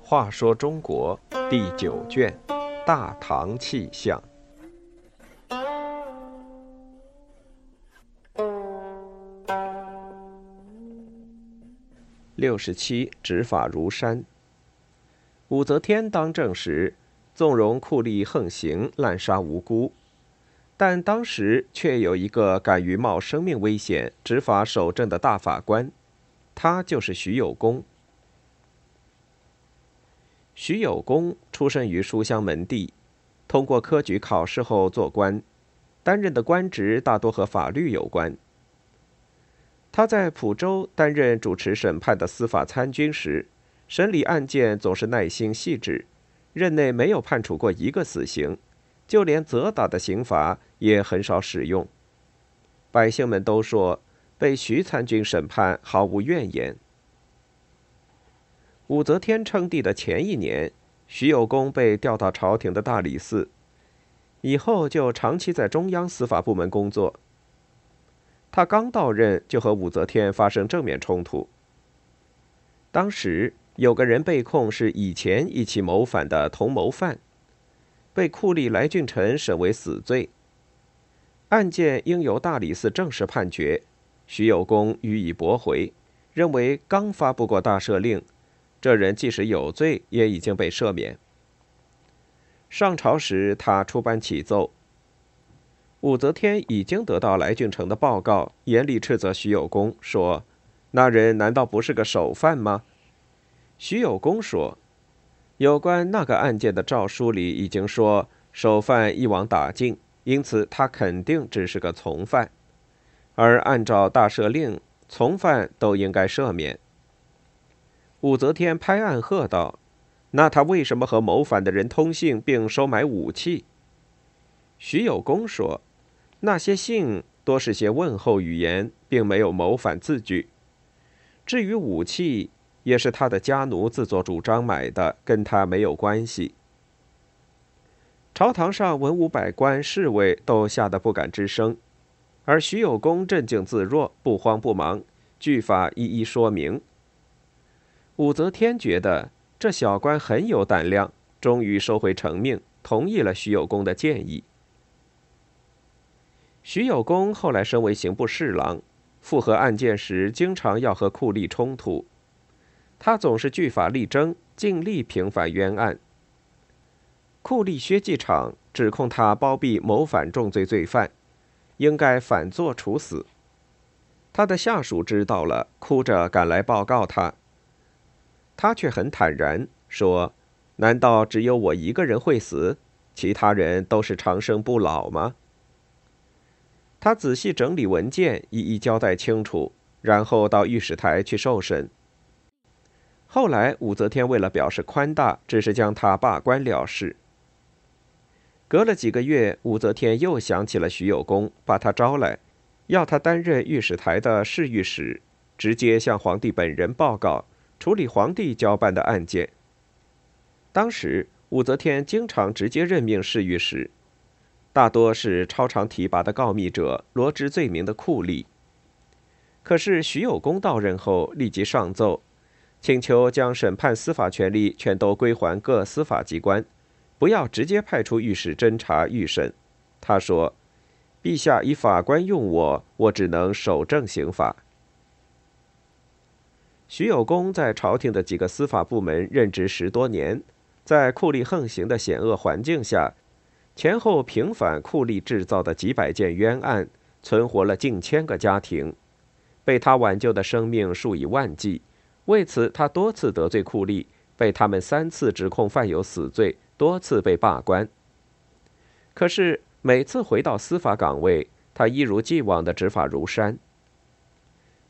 话说中国第九卷《大唐气象》六十七，执法如山。武则天当政时，纵容酷吏横行，滥杀无辜，但当时却有一个敢于冒生命危险执法守正的大法官，他就是徐有功。徐有功出生于书香门第，通过科举考试后做官，担任的官职大多和法律有关。他在蒲州担任主持审判的司法参军时，审理案件总是耐心细致，任内没有判处过一个死刑，就连责打的刑罚也很少使用。百姓们都说，被徐参军审判毫无怨言。武则天称帝的前一年，徐有功被调到朝廷的大理寺，以后就长期在中央司法部门工作。他刚到任，就和武则天发生正面冲突。当时有个人被控是以前一起谋反的同谋犯，被酷吏来俊臣审为死罪。案件应由大理寺正式判决，徐有功予以驳回，认为刚发布过大赦令。这人即使有罪，也已经被赦免。上朝时，他出班启奏。武则天已经得到来俊臣的报告，严厉斥责徐有功，说：“那人难道不是个首犯吗？”徐有功说：“有关那个案件的诏书里已经说，首犯一网打尽，因此他肯定只是个从犯。而按照大赦令，从犯都应该赦免。”武则天拍案喝道：“那他为什么和谋反的人通信并收买武器？”徐有功说：“那些信多是些问候语言，并没有谋反字据。至于武器，也是他的家奴自作主张买的，跟他没有关系。”朝堂上文武百官、侍卫都吓得不敢吱声，而徐有功镇静自若，不慌不忙，据法一一说明。武则天觉得这小官很有胆量，终于收回成命，同意了徐有功的建议。徐有功后来升为刑部侍郎，复核案件时经常要和酷吏冲突，他总是据法力争，尽力平反冤案。酷吏薛继场指控他包庇谋反重罪罪犯，应该反坐处死。他的下属知道了，哭着赶来报告他。他却很坦然说：“难道只有我一个人会死，其他人都是长生不老吗？”他仔细整理文件，一一交代清楚，然后到御史台去受审。后来，武则天为了表示宽大，只是将他罢官了事。隔了几个月，武则天又想起了徐有功，把他招来，要他担任御史台的侍御史，直接向皇帝本人报告。处理皇帝交办的案件。当时武则天经常直接任命侍御史，大多是超常提拔的告密者、罗织罪名的酷吏。可是徐有功到任后，立即上奏，请求将审判司法权力全都归还各司法机关，不要直接派出御史侦查预审。他说：“陛下以法官用我，我只能守正刑法。”徐有功在朝廷的几个司法部门任职十多年，在酷吏横行的险恶环境下，前后平反酷吏制造的几百件冤案，存活了近千个家庭，被他挽救的生命数以万计。为此，他多次得罪酷吏，被他们三次指控犯有死罪，多次被罢官。可是每次回到司法岗位，他一如既往的执法如山。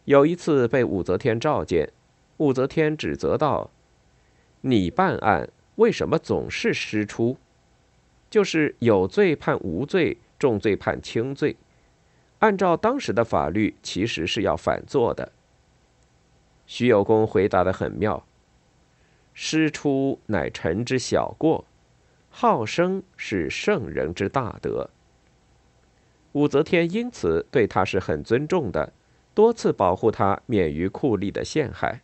有一次被武则天召见，武则天指责道：“你办案为什么总是师出？就是有罪判无罪，重罪判轻罪。按照当时的法律，其实是要反做的。”徐有功回答的很妙：“师出乃臣之小过，好生是圣人之大德。”武则天因此对他是很尊重的，多次保护他免于酷吏的陷害。